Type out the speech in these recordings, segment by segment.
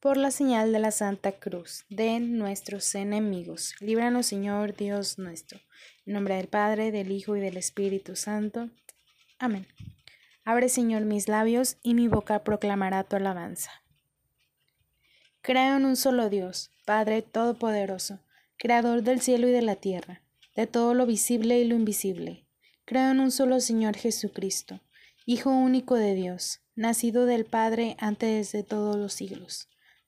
por la señal de la Santa Cruz de nuestros enemigos. Líbranos, Señor Dios nuestro. En nombre del Padre, del Hijo y del Espíritu Santo. Amén. Abre, Señor, mis labios y mi boca proclamará tu alabanza. Creo en un solo Dios, Padre Todopoderoso, Creador del cielo y de la tierra, de todo lo visible y lo invisible. Creo en un solo Señor Jesucristo, Hijo único de Dios, nacido del Padre antes de todos los siglos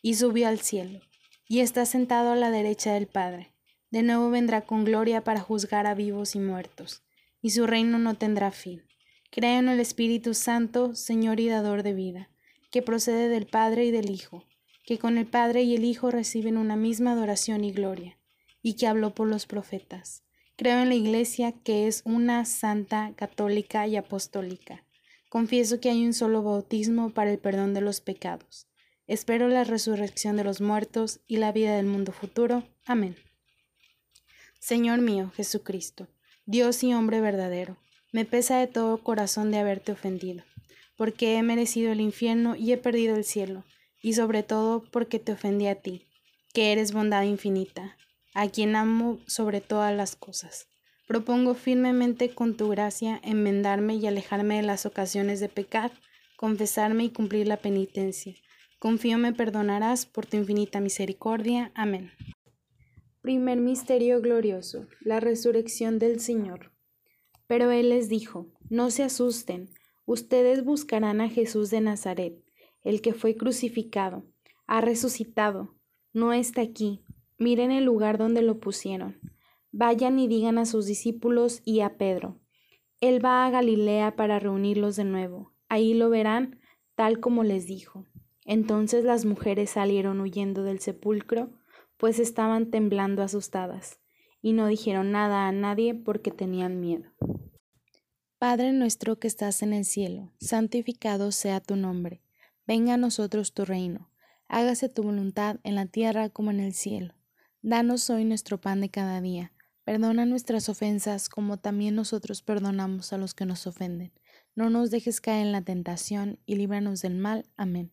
y subió al cielo, y está sentado a la derecha del Padre. De nuevo vendrá con gloria para juzgar a vivos y muertos, y su reino no tendrá fin. Creo en el Espíritu Santo, Señor y dador de vida, que procede del Padre y del Hijo, que con el Padre y el Hijo reciben una misma adoración y gloria, y que habló por los profetas. Creo en la Iglesia, que es una santa, católica y apostólica. Confieso que hay un solo bautismo para el perdón de los pecados Espero la resurrección de los muertos y la vida del mundo futuro. Amén. Señor mío, Jesucristo, Dios y hombre verdadero, me pesa de todo corazón de haberte ofendido, porque he merecido el infierno y he perdido el cielo, y sobre todo porque te ofendí a ti, que eres bondad infinita, a quien amo sobre todas las cosas. Propongo firmemente con tu gracia enmendarme y alejarme de las ocasiones de pecar, confesarme y cumplir la penitencia Confío me perdonarás por tu infinita misericordia. Amén. Primer misterio glorioso, la resurrección del Señor. Pero él les dijo, no se asusten, ustedes buscarán a Jesús de Nazaret, el que fue crucificado, ha resucitado, no está aquí, miren el lugar donde lo pusieron. Vayan y digan a sus discípulos y a Pedro, Él va a Galilea para reunirlos de nuevo, ahí lo verán tal como les dijo. Entonces las mujeres salieron huyendo del sepulcro, pues estaban temblando asustadas, y no dijeron nada a nadie porque tenían miedo. Padre nuestro que estás en el cielo, santificado sea tu nombre, venga a nosotros tu reino, hágase tu voluntad en la tierra como en el cielo. Danos hoy nuestro pan de cada día, perdona nuestras ofensas como también nosotros perdonamos a los que nos ofenden. No nos dejes caer en la tentación y líbranos del mal. Amén.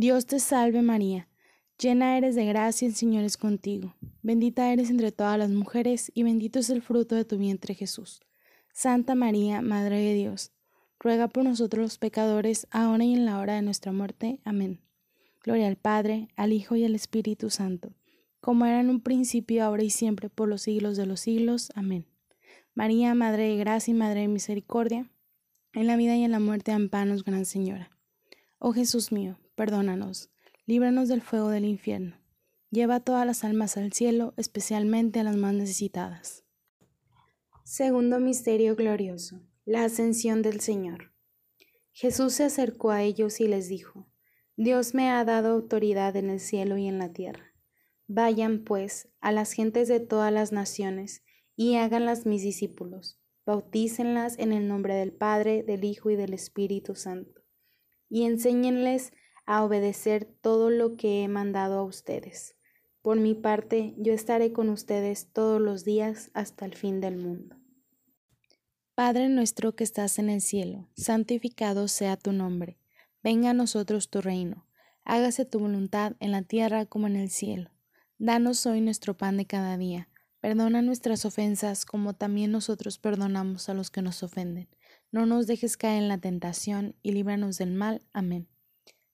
Dios te salve María, llena eres de gracia, el Señor es contigo. Bendita eres entre todas las mujeres, y bendito es el fruto de tu vientre Jesús. Santa María, Madre de Dios, ruega por nosotros los pecadores, ahora y en la hora de nuestra muerte. Amén. Gloria al Padre, al Hijo y al Espíritu Santo, como era en un principio, ahora y siempre, por los siglos de los siglos. Amén. María, Madre de Gracia y Madre de Misericordia, en la vida y en la muerte, ampanos, Gran Señora. Oh Jesús mío, perdónanos, líbranos del fuego del infierno. Lleva todas las almas al cielo, especialmente a las más necesitadas. Segundo Misterio Glorioso. La Ascensión del Señor. Jesús se acercó a ellos y les dijo, Dios me ha dado autoridad en el cielo y en la tierra. Vayan, pues, a las gentes de todas las naciones y háganlas mis discípulos. Bautícenlas en el nombre del Padre, del Hijo y del Espíritu Santo. Y enséñenles a obedecer todo lo que he mandado a ustedes. Por mi parte, yo estaré con ustedes todos los días hasta el fin del mundo. Padre nuestro que estás en el cielo, santificado sea tu nombre Venga a nosotros tu reino, hágase tu voluntad en la tierra como en el cielo. Danos hoy nuestro pan de cada día. Perdona nuestras ofensas como también nosotros perdonamos a los que nos ofenden. No nos dejes caer en la tentación y líbranos del mal. Amén.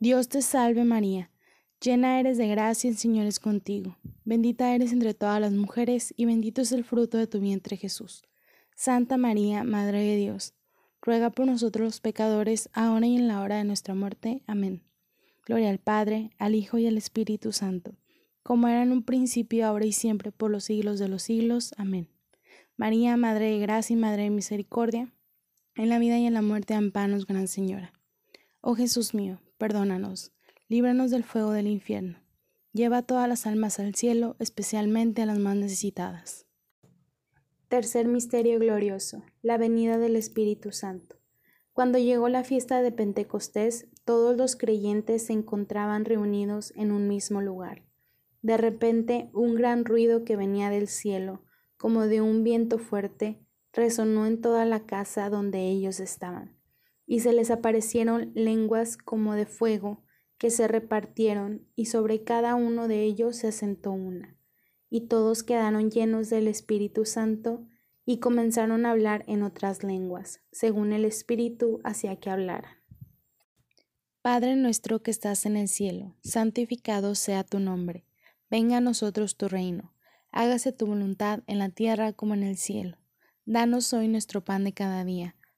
Dios te salve María, llena eres de gracia, el Señor es contigo. Bendita eres entre todas las mujeres, y bendito es el fruto de tu vientre Jesús. Santa María, Madre de Dios, ruega por nosotros los pecadores, ahora y en la hora de nuestra muerte. Amén. Gloria al Padre, al Hijo y al Espíritu Santo, como era en un principio, ahora y siempre, por los siglos de los siglos. Amén. María, Madre de Gracia y Madre de Misericordia, en la vida y en la muerte, ampanos, Gran Señora. Oh Jesús mío, perdónanos, líbranos del fuego del infierno. Lleva todas las almas al cielo, especialmente a las más necesitadas. Tercer misterio glorioso, la venida del Espíritu Santo. Cuando llegó la fiesta de Pentecostés, todos los creyentes se encontraban reunidos en un mismo lugar. De repente, un gran ruido que venía del cielo, como de un viento fuerte, resonó en toda la casa donde ellos estaban, y se les aparecieron lenguas como de fuego que se repartieron, y sobre cada uno de ellos se asentó una y todos quedaron llenos del Espíritu Santo y comenzaron a hablar en otras lenguas, según el Espíritu hacía que hablaran. Padre nuestro que estás en el cielo, santificado sea tu nombre, venga a nosotros tu reino, hágase tu voluntad en la tierra como en el cielo. Danos hoy nuestro pan de cada día,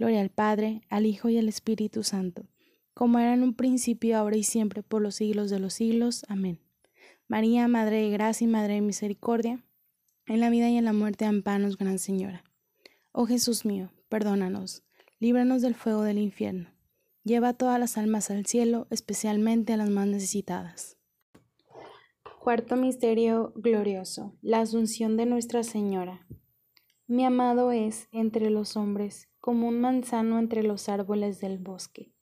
Gloria al Padre, al Hijo y al Espíritu Santo, como era en un principio, ahora y siempre, por los siglos de los siglos. Amén. María, Madre de Gracia y Madre de Misericordia, en la vida y en la muerte, ampanos, Gran Señora. Oh Jesús mío, perdónanos, líbranos del fuego del infierno. Lleva todas las almas al cielo, especialmente a las más necesitadas. Cuarto Misterio Glorioso, la Asunción de Nuestra Señora. Mi amado es entre los hombres como un manzano entre los árboles del bosque.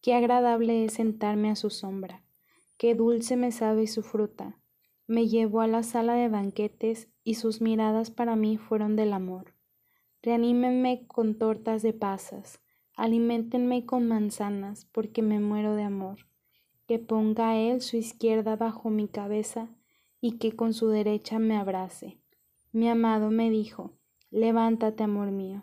Qué agradable es sentarme a su sombra, qué dulce me sabe su fruta. Me llevó a la sala de banquetes y sus miradas para mí fueron del amor. Reanímenme con tortas de pasas, alimentenme con manzanas, porque me muero de amor. Que ponga él su izquierda bajo mi cabeza y que con su derecha me abrace. Mi amado me dijo, levántate, amor mío.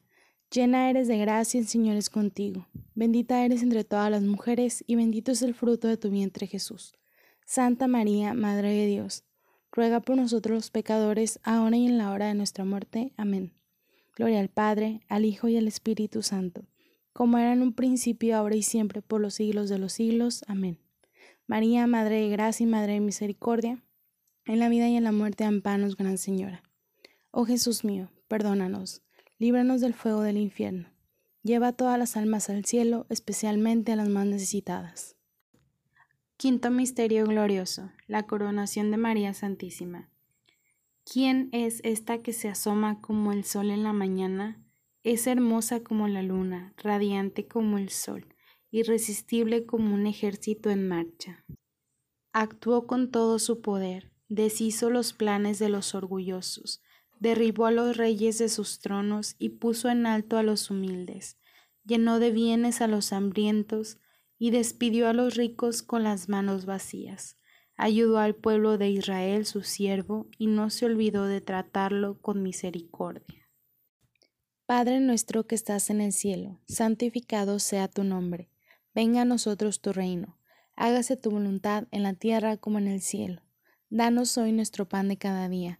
llena eres de gracia, el Señor es contigo. Bendita eres entre todas las mujeres, y bendito es el fruto de tu vientre Jesús. Santa María, Madre de Dios, ruega por nosotros los pecadores, ahora y en la hora de nuestra muerte. Amén. Gloria al Padre, al Hijo y al Espíritu Santo, como era en un principio, ahora y siempre, por los siglos de los siglos. Amén. María, Madre de Gracia y Madre de Misericordia, en la vida y en la muerte, ampanos, Gran Señora. Oh Jesús mío, perdónanos, líbranos del fuego del infierno. Lleva todas las almas al cielo, especialmente a las más necesitadas. Quinto Misterio Glorioso, la coronación de María Santísima. ¿Quién es esta que se asoma como el sol en la mañana? Es hermosa como la luna, radiante como el sol irresistible como un ejército en marcha. Actuó con todo su poder, deshizo los planes de los orgullosos, derribó a los reyes de sus tronos y puso en alto a los humildes, llenó de bienes a los hambrientos y despidió a los ricos con las manos vacías. Ayudó al pueblo de Israel, su siervo, y no se olvidó de tratarlo con misericordia. Padre nuestro que estás en el cielo, santificado sea tu nombre Venga a nosotros tu reino, hágase tu voluntad en la tierra como en el cielo. Danos hoy nuestro pan de cada día.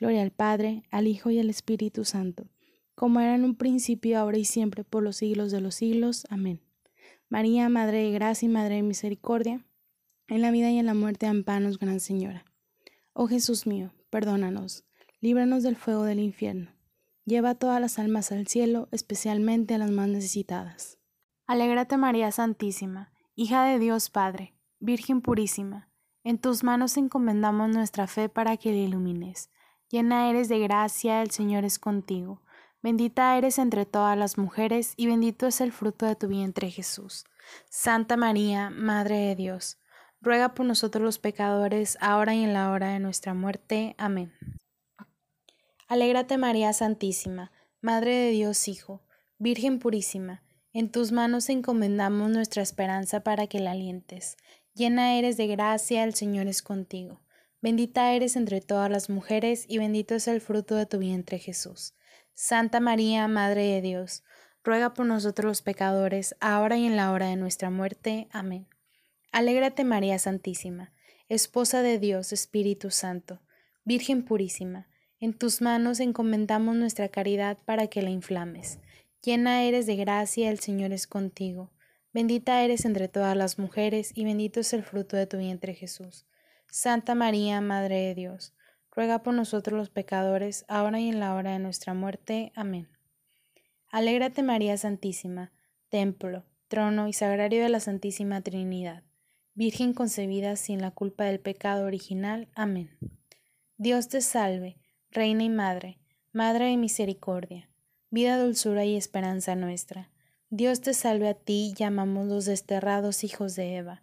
Gloria al Padre, al Hijo y al Espíritu Santo, como era en un principio, ahora y siempre, por los siglos de los siglos. Amén. María, Madre de Gracia y Madre de Misericordia, en la vida y en la muerte, ampanos, Gran Señora. Oh Jesús mío, perdónanos, líbranos del fuego del infierno. Lleva todas las almas al cielo, especialmente a las más necesitadas. Alégrate María Santísima, hija de Dios Padre, Virgen purísima. En tus manos encomendamos nuestra fe para que la ilumines. Llena eres de gracia, el Señor es contigo. Bendita eres entre todas las mujeres, y bendito es el fruto de tu vientre Jesús. Santa María, Madre de Dios, ruega por nosotros los pecadores, ahora y en la hora de nuestra muerte. Amén. Alégrate María Santísima, Madre de Dios Hijo, Virgen purísima, en tus manos encomendamos nuestra esperanza para que la alientes. Llena eres de gracia, el Señor es contigo. Bendita eres entre todas las mujeres, y bendito es el fruto de tu vientre Jesús. Santa María, Madre de Dios, ruega por nosotros los pecadores, ahora y en la hora de nuestra muerte. Amén. Alégrate María Santísima, Esposa de Dios Espíritu Santo, Virgen purísima, en tus manos encomendamos nuestra caridad para que la inflames. Llena eres de gracia, el Señor es contigo. Bendita eres entre todas las mujeres, y bendito es el fruto de tu vientre Jesús. Santa María, Madre de Dios, ruega por nosotros los pecadores, ahora y en la hora de nuestra muerte. Amén. Alégrate María Santísima, templo, trono y sagrario de la Santísima Trinidad Virgen concebida sin la culpa del pecado original. Amén. Dios te salve, Reina y Madre, Madre de Misericordia, vida, dulzura y esperanza nuestra. Dios te salve a ti, llamamos los desterrados hijos de Eva.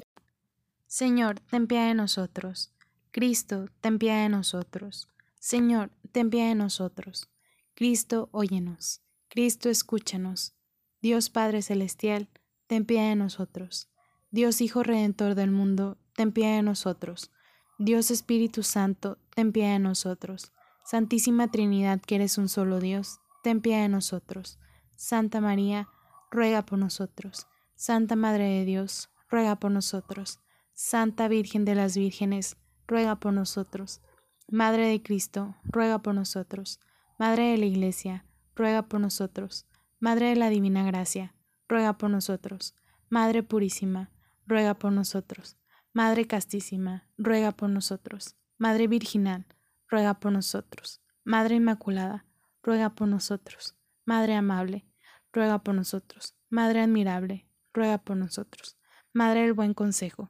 Señor, ten piedad de nosotros. Cristo, ten piedad de nosotros. Señor, ten piedad de nosotros. Cristo, óyenos. Cristo, escúchanos. Dios Padre Celestial, ten piedad de nosotros. Dios Hijo Redentor del mundo, ten piedad de nosotros. Dios Espíritu Santo, ten piedad de nosotros. Santísima Trinidad, que eres un solo Dios, ten piedad de nosotros. Santa María, ruega por nosotros. Santa Madre de Dios, ruega por nosotros. Santa Virgen de las Vírgenes, ruega por nosotros. Madre de Cristo, ruega por nosotros. Madre de la Iglesia, ruega por nosotros. Madre de la Divina Gracia, ruega por nosotros. Madre Purísima, ruega por nosotros. Madre castísima, ruega por nosotros. Madre virginal, ruega por nosotros. Madre Inmaculada, ruega por nosotros. Madre amable, ruega por nosotros. Madre admirable, ruega por nosotros. Madre del buen consejo,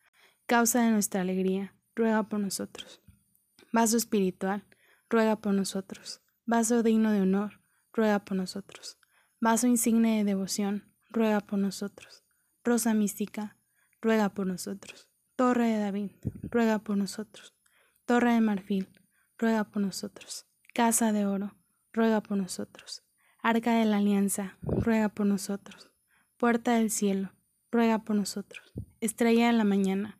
Causa de nuestra alegría, ruega por nosotros. Vaso espiritual, ruega por nosotros. Vaso digno de honor, ruega por nosotros. Vaso insigne de devoción, ruega por nosotros. Rosa mística, ruega por nosotros. Torre de David, ruega por nosotros. Torre de marfil, ruega por nosotros. Casa de oro, ruega por nosotros. Arca de la alianza, ruega por nosotros. Puerta del cielo, ruega por nosotros. Estrella de la mañana,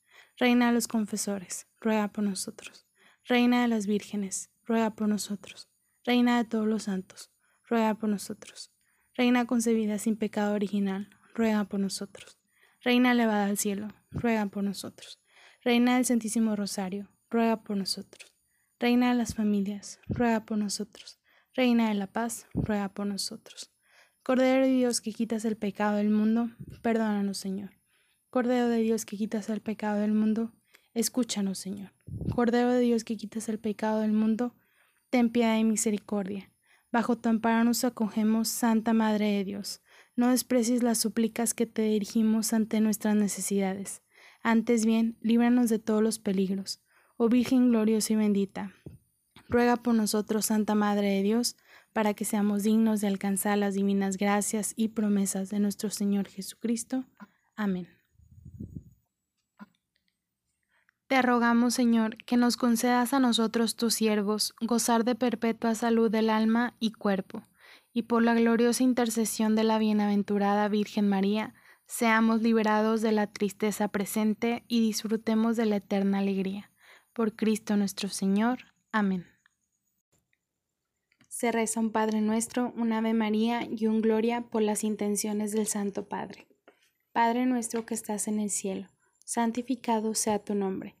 Reina de los confesores, ruega por nosotros. Reina de las vírgenes, ruega por nosotros. Reina de todos los santos, ruega por nosotros. Reina concebida sin pecado original, ruega por nosotros. Reina elevada al cielo, ruega por nosotros. Reina del Santísimo Rosario, ruega por nosotros. Reina de las familias, ruega por nosotros. Reina de la paz, ruega por nosotros. Cordero de Dios que quitas el pecado del mundo, perdónanos, Señor. Cordero de Dios que quitas el pecado del mundo, escúchanos, Señor. Cordero de Dios que quitas el pecado del mundo, ten piedad y misericordia. Bajo tu amparo nos acogemos, Santa Madre de Dios. No desprecies las súplicas que te dirigimos ante nuestras necesidades. Antes bien, líbranos de todos los peligros. Oh Virgen gloriosa y bendita, ruega por nosotros, Santa Madre de Dios, para que seamos dignos de alcanzar las divinas gracias y promesas de nuestro Señor Jesucristo. Amén. Te rogamos, Señor, que nos concedas a nosotros, tus siervos, gozar de perpetua salud del alma y cuerpo, y por la gloriosa intercesión de la bienaventurada Virgen María, seamos liberados de la tristeza presente y disfrutemos de la eterna alegría. Por Cristo nuestro Señor. Amén se reza un Padre Nuestro, un Ave María y un Gloria por las intenciones del Santo Padre. Padre nuestro que estás en el cielo, santificado sea tu nombre.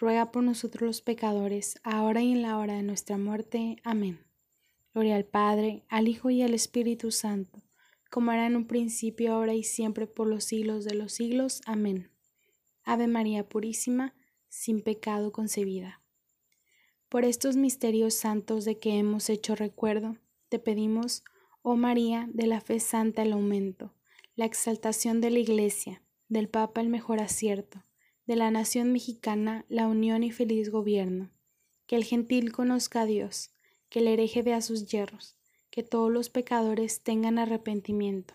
ruega por nosotros los pecadores, ahora y en la hora de nuestra muerte. Amén. Gloria al Padre, al Hijo y al Espíritu Santo, como era en un principio, ahora y siempre, por los siglos de los siglos. Amén. Ave María Purísima, sin pecado concebida. Por estos misterios santos de que hemos hecho recuerdo, te pedimos, oh María, de la fe santa el aumento, la exaltación de la Iglesia, del Papa el mejor acierto, de la nación mexicana la unión y feliz gobierno, que el gentil conozca a Dios, que el hereje vea sus hierros, que todos los pecadores tengan arrepentimiento,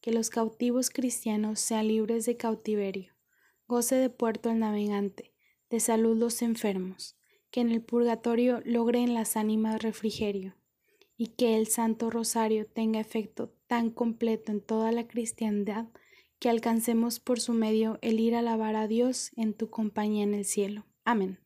que los cautivos cristianos sean libres de cautiverio, goce de puerto el navegante, de salud los enfermos, que en el purgatorio logren las ánimas refrigerio y que el Santo Rosario tenga efecto tan completo en toda la cristiandad que alcancemos por su medio el ir a alabar a Dios en tu compañía en el cielo. Amén.